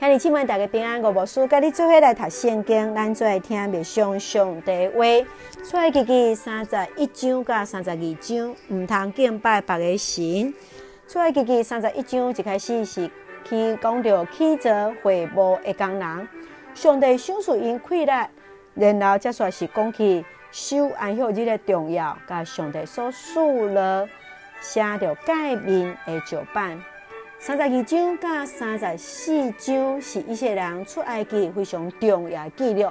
兄弟姊妹，大家平安，我无事，甲你做伙来读圣经，咱做来听默想上帝话。出埃及记三十一章甲三十二章，毋通敬拜别个神。出埃及记三十一章一开始是去讲到起造会幕的工人，上帝赏赐因快乐，然后接续是讲起守安息日的重要，甲上帝所赐了写着改命的石板。三十二章甲三十四章是一些人出埃及非常重要的记录，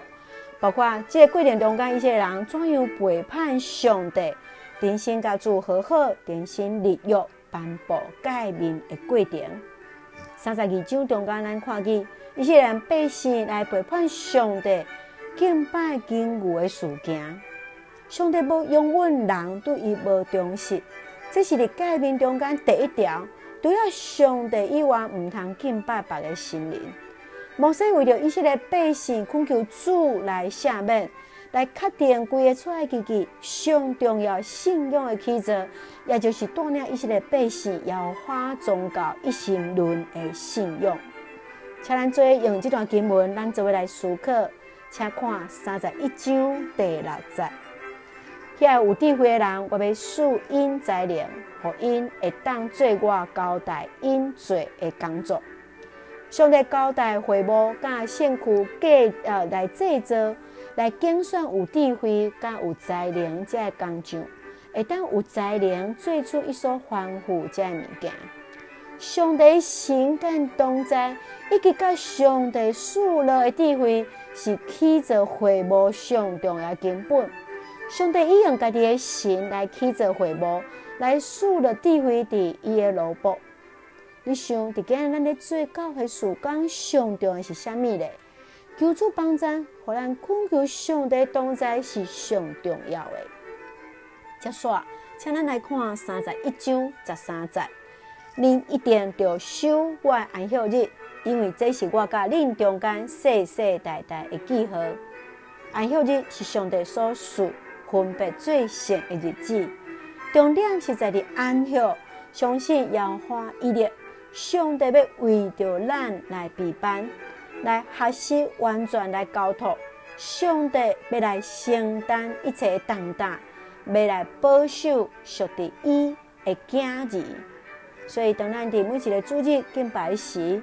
包括这个过程中间，一些人怎样背叛上帝，重新甲主和好，重新立约，颁布诫命的过程。三十二章中间，咱看见一些人百姓来背叛上帝，敬拜金牛的事件。上帝无容忍人对伊无重视，这是伫诫命中间第一条。除了上帝以外，毋通敬拜别个神灵。摩西为了以色列百姓恳求主来赦免，来确定规个出埃及记上重要信仰的起造，也就是带领以色列百姓要花宗教一心论的信仰。请咱做用这段经文，咱做伙来思考，请看三十一章第六节。遐有智慧的人，我要赐因才能，互因会当做我交代因做的工作。上帝交代会幕甲圣区计呃来制造，来拣选有智慧甲有才能这个工匠，会当有才能做出一所丰富这个物件。上帝神间同在，以及甲上帝赐落的智慧，是起着会幕上重要根本。上帝伊用家己的神来起造会幕，来树了智慧伫伊的脑部。你想，伫今日咱咧做教会事工上重要是啥物咧？求主帮助，互咱恳求上帝同在是上重要的。接续，请咱来看三十一章十三节：恁一定着守我安息日，因为这是我甲恁中间世世代代的记号。安息日是上帝所赐。分别最圣的日子，重点是在你安息。相信摇花一日，上帝要为着咱来陪伴，来学习完全来交托。上帝要来承担一切的重担，要来保守属伫伊的囝儿。所以，当咱伫每一个主日敬拜时，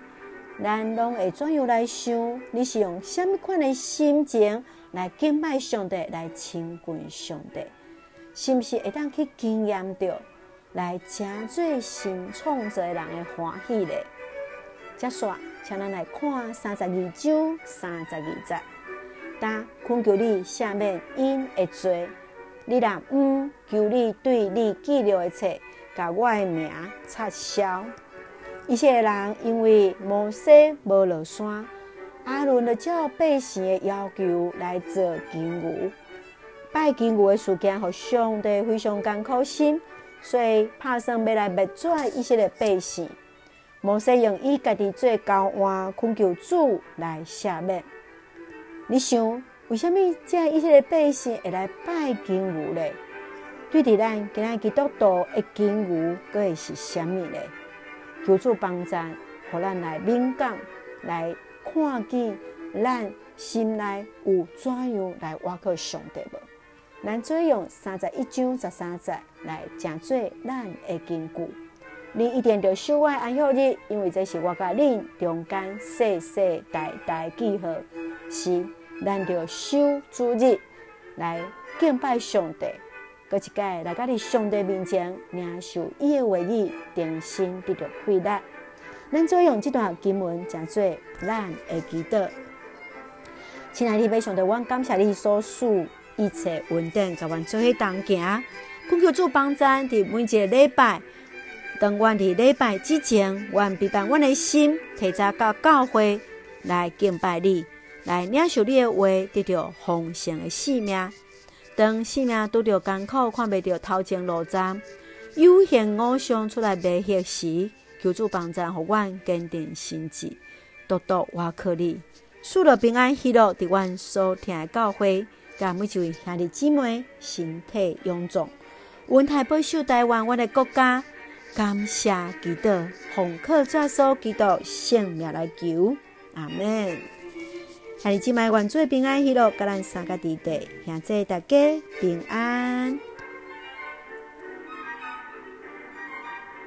咱拢会怎样来想？你是用什么款的心情？来敬拜上帝，来亲近上帝，是不是会当去经验到来真做新创造人的欢喜咧？接续，请咱来看三十二章三十二节。但恳求你赦免因的罪，你若毋求你对你记录的册，甲我的名擦销。一些人因为摩西无落山。阿伦的照百姓的要求来做金牛，拜金牛的事件，互上帝非常艰苦心，所以打算要来灭绝一些的百姓。摩西用伊家己做交换，恳求主来赦免。你想，为什么这一些的百姓会来拜金牛呢？对伫咱今仔基督徒的金牛，佫会是啥物呢？求主帮助，互咱来敏感来。看见咱心内有怎样来挖靠上帝无？咱做用三十一章十三节来正做咱的根据。你一定要守我安息日，因为这是我甲恁中间世世代代记号。是，咱要守主日来敬拜上帝。搁一摆来甲你上帝面前领受伊的话语，重新得着快乐。咱做用这段经文讲做咱的祈祷。亲爱的弟兄姊妹，我感谢你所赐一切稳定，甲阮做伙同行。恳求主帮助，伫每一个礼拜，当阮伫礼拜之前，阮备办阮的心，提早到教会来敬拜你，来领受你的话，得到丰盛的性命。当性命拄着艰苦，看袂着头前路站，有形偶像出来卖血时。求主帮助，互阮坚定心志，独独倚靠你，赐了平安喜乐，伫阮所听的教会，甲每一位兄弟姊妹身体勇壮，温台保守台湾，阮的国家，感谢祈祷，奉靠主所基督圣名来求，阿门。下日即卖愿做平安喜乐，甲咱三个弟弟，现在大家平安。